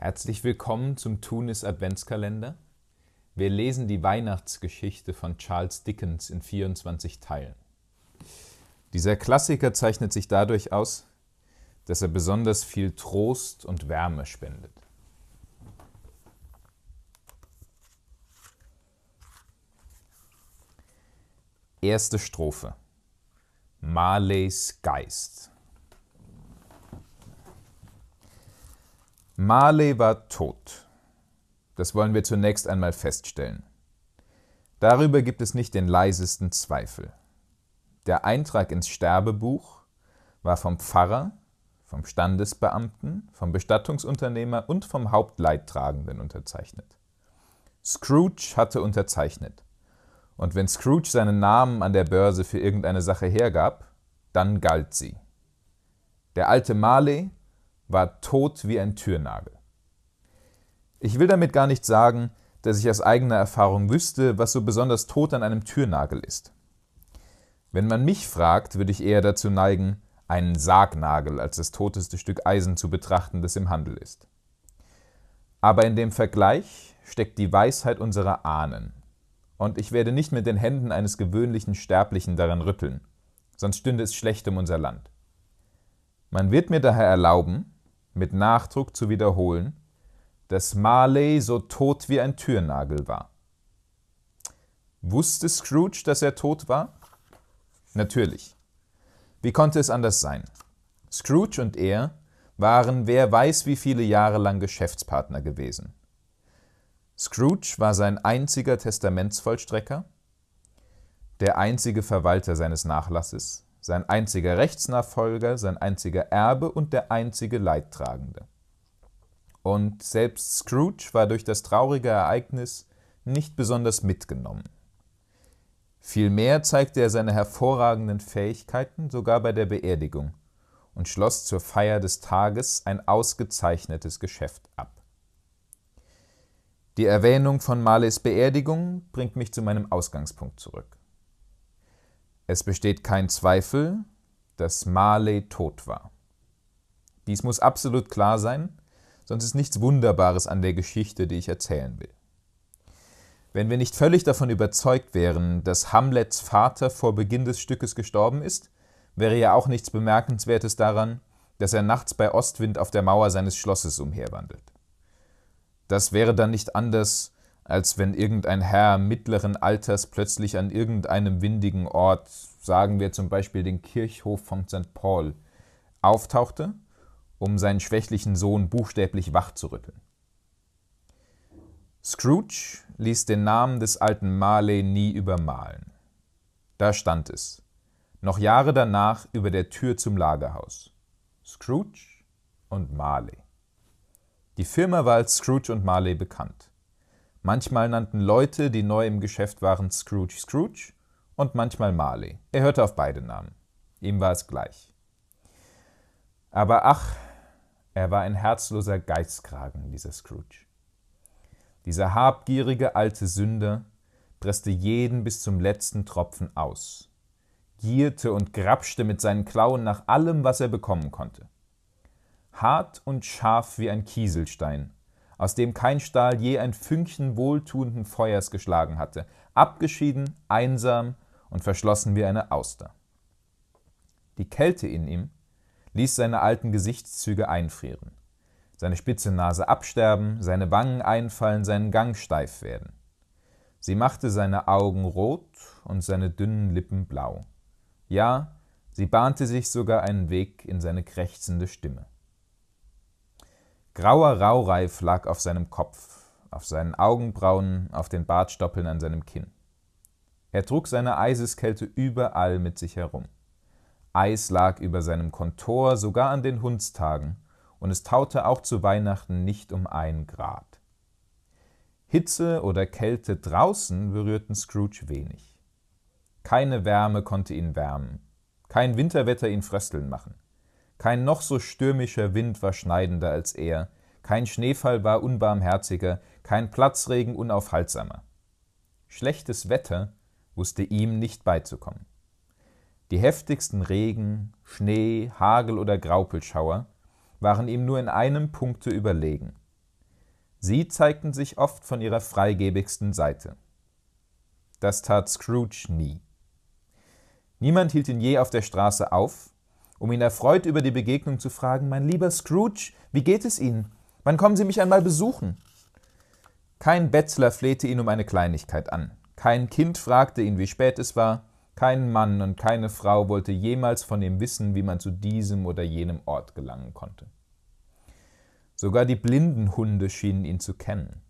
Herzlich willkommen zum Tunis Adventskalender. Wir lesen die Weihnachtsgeschichte von Charles Dickens in 24 Teilen. Dieser Klassiker zeichnet sich dadurch aus, dass er besonders viel Trost und Wärme spendet. Erste Strophe. Marleys Geist. Marley war tot. Das wollen wir zunächst einmal feststellen. Darüber gibt es nicht den leisesten Zweifel. Der Eintrag ins Sterbebuch war vom Pfarrer, vom Standesbeamten, vom Bestattungsunternehmer und vom Hauptleidtragenden unterzeichnet. Scrooge hatte unterzeichnet. Und wenn Scrooge seinen Namen an der Börse für irgendeine Sache hergab, dann galt sie. Der alte Marley war tot wie ein Türnagel. Ich will damit gar nicht sagen, dass ich aus eigener Erfahrung wüsste, was so besonders tot an einem Türnagel ist. Wenn man mich fragt, würde ich eher dazu neigen, einen Sargnagel als das toteste Stück Eisen zu betrachten, das im Handel ist. Aber in dem Vergleich steckt die Weisheit unserer Ahnen, und ich werde nicht mit den Händen eines gewöhnlichen Sterblichen daran rütteln, sonst stünde es schlecht um unser Land. Man wird mir daher erlauben, mit Nachdruck zu wiederholen, dass Marley so tot wie ein Türnagel war. Wusste Scrooge, dass er tot war? Natürlich. Wie konnte es anders sein? Scrooge und er waren wer weiß wie viele Jahre lang Geschäftspartner gewesen. Scrooge war sein einziger Testamentsvollstrecker, der einzige Verwalter seines Nachlasses, sein einziger Rechtsnachfolger, sein einziger Erbe und der einzige Leidtragende. Und selbst Scrooge war durch das traurige Ereignis nicht besonders mitgenommen. Vielmehr zeigte er seine hervorragenden Fähigkeiten sogar bei der Beerdigung und schloss zur Feier des Tages ein ausgezeichnetes Geschäft ab. Die Erwähnung von Marleys Beerdigung bringt mich zu meinem Ausgangspunkt zurück. Es besteht kein Zweifel, dass Marley tot war. Dies muss absolut klar sein, sonst ist nichts Wunderbares an der Geschichte, die ich erzählen will. Wenn wir nicht völlig davon überzeugt wären, dass Hamlets Vater vor Beginn des Stückes gestorben ist, wäre ja auch nichts Bemerkenswertes daran, dass er nachts bei Ostwind auf der Mauer seines Schlosses umherwandelt. Das wäre dann nicht anders, als wenn irgendein Herr mittleren Alters plötzlich an irgendeinem windigen Ort, sagen wir zum Beispiel den Kirchhof von St. Paul, auftauchte, um seinen schwächlichen Sohn buchstäblich wach zu rütteln. Scrooge ließ den Namen des alten Marley nie übermalen. Da stand es, noch Jahre danach über der Tür zum Lagerhaus. Scrooge und Marley. Die Firma war als Scrooge und Marley bekannt. Manchmal nannten Leute, die neu im Geschäft waren, Scrooge Scrooge und manchmal Marley. Er hörte auf beide Namen. Ihm war es gleich. Aber ach, er war ein herzloser Geizkragen, dieser Scrooge. Dieser habgierige alte Sünder presste jeden bis zum letzten Tropfen aus, gierte und grapschte mit seinen Klauen nach allem, was er bekommen konnte. Hart und scharf wie ein Kieselstein aus dem kein Stahl je ein Fünkchen wohltuenden Feuers geschlagen hatte, abgeschieden, einsam und verschlossen wie eine Auster. Die Kälte in ihm ließ seine alten Gesichtszüge einfrieren, seine spitze Nase absterben, seine Wangen einfallen, seinen Gang steif werden. Sie machte seine Augen rot und seine dünnen Lippen blau. Ja, sie bahnte sich sogar einen Weg in seine krächzende Stimme. Grauer Raureif lag auf seinem Kopf, auf seinen Augenbrauen, auf den Bartstoppeln an seinem Kinn. Er trug seine Eiseskälte überall mit sich herum. Eis lag über seinem Kontor, sogar an den Hundstagen, und es taute auch zu Weihnachten nicht um ein Grad. Hitze oder Kälte draußen berührten Scrooge wenig. Keine Wärme konnte ihn wärmen, kein Winterwetter ihn frösteln machen. Kein noch so stürmischer Wind war schneidender als er, kein Schneefall war unbarmherziger, kein Platzregen unaufhaltsamer. Schlechtes Wetter wusste ihm nicht beizukommen. Die heftigsten Regen, Schnee, Hagel oder Graupelschauer waren ihm nur in einem Punkte überlegen, Sie zeigten sich oft von ihrer freigebigsten Seite. Das tat Scrooge nie. Niemand hielt ihn je auf der Straße auf, um ihn erfreut über die Begegnung zu fragen, mein lieber Scrooge, wie geht es Ihnen? Wann kommen Sie mich einmal besuchen? Kein Bettler flehte ihn um eine Kleinigkeit an, kein Kind fragte ihn, wie spät es war, kein Mann und keine Frau wollte jemals von ihm wissen, wie man zu diesem oder jenem Ort gelangen konnte. Sogar die blinden Hunde schienen ihn zu kennen.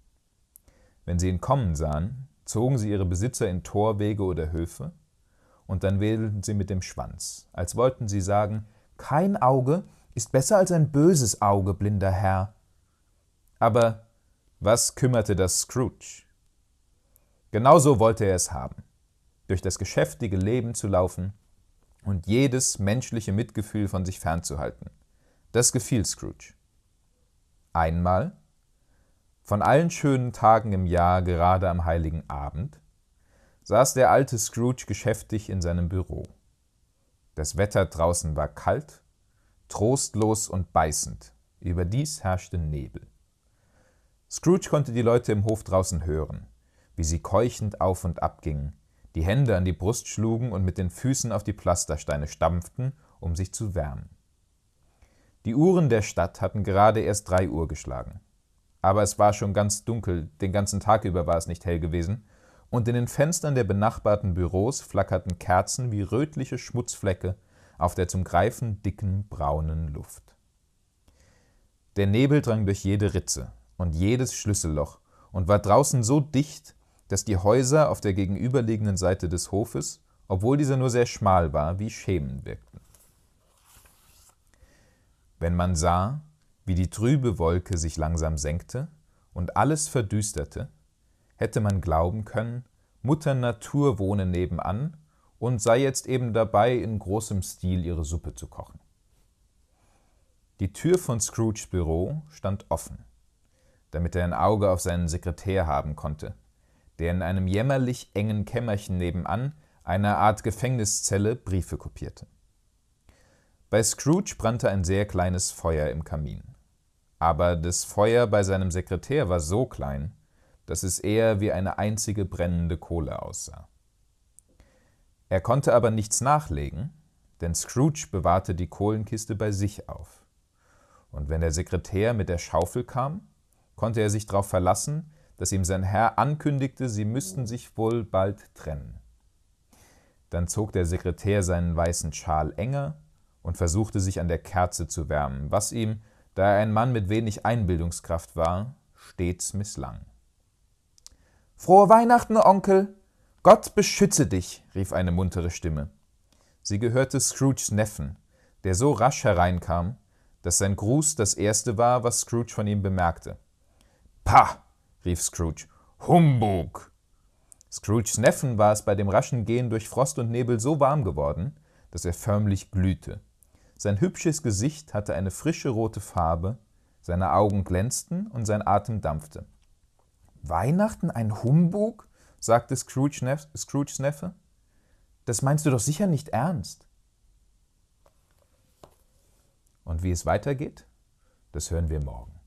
Wenn sie ihn kommen sahen, zogen sie ihre Besitzer in Torwege oder Höfe, und dann wedelten sie mit dem Schwanz, als wollten sie sagen, kein Auge ist besser als ein böses Auge, blinder Herr. Aber was kümmerte das Scrooge? Genauso wollte er es haben, durch das geschäftige Leben zu laufen und jedes menschliche Mitgefühl von sich fernzuhalten. Das gefiel Scrooge. Einmal, von allen schönen Tagen im Jahr gerade am heiligen Abend, saß der alte Scrooge geschäftig in seinem Büro. Das Wetter draußen war kalt, trostlos und beißend, überdies herrschte Nebel. Scrooge konnte die Leute im Hof draußen hören, wie sie keuchend auf und ab gingen, die Hände an die Brust schlugen und mit den Füßen auf die Pflastersteine stampften, um sich zu wärmen. Die Uhren der Stadt hatten gerade erst drei Uhr geschlagen. Aber es war schon ganz dunkel, den ganzen Tag über war es nicht hell gewesen, und in den Fenstern der benachbarten Büros flackerten Kerzen wie rötliche Schmutzflecke auf der zum Greifen dicken braunen Luft. Der Nebel drang durch jede Ritze und jedes Schlüsselloch und war draußen so dicht, dass die Häuser auf der gegenüberliegenden Seite des Hofes, obwohl dieser nur sehr schmal war, wie Schemen wirkten. Wenn man sah, wie die trübe Wolke sich langsam senkte und alles verdüsterte, hätte man glauben können, Mutter Natur wohne nebenan und sei jetzt eben dabei, in großem Stil ihre Suppe zu kochen. Die Tür von Scrooges Büro stand offen, damit er ein Auge auf seinen Sekretär haben konnte, der in einem jämmerlich engen Kämmerchen nebenan, einer Art Gefängniszelle, Briefe kopierte. Bei Scrooge brannte ein sehr kleines Feuer im Kamin. Aber das Feuer bei seinem Sekretär war so klein, dass es eher wie eine einzige brennende Kohle aussah. Er konnte aber nichts nachlegen, denn Scrooge bewahrte die Kohlenkiste bei sich auf. Und wenn der Sekretär mit der Schaufel kam, konnte er sich darauf verlassen, dass ihm sein Herr ankündigte, sie müssten sich wohl bald trennen. Dann zog der Sekretär seinen weißen Schal enger und versuchte sich an der Kerze zu wärmen, was ihm, da er ein Mann mit wenig Einbildungskraft war, stets misslang. Frohe Weihnachten, Onkel! Gott beschütze dich, rief eine muntere Stimme. Sie gehörte Scrooges Neffen, der so rasch hereinkam, dass sein Gruß das erste war, was Scrooge von ihm bemerkte. Pah! rief Scrooge. Humbug! Scrooges Neffen war es bei dem raschen Gehen durch Frost und Nebel so warm geworden, dass er förmlich glühte. Sein hübsches Gesicht hatte eine frische rote Farbe, seine Augen glänzten und sein Atem dampfte. Weihnachten ein Humbug? sagte Scrooge Neff, Scrooges Neffe. Das meinst du doch sicher nicht ernst. Und wie es weitergeht, das hören wir morgen.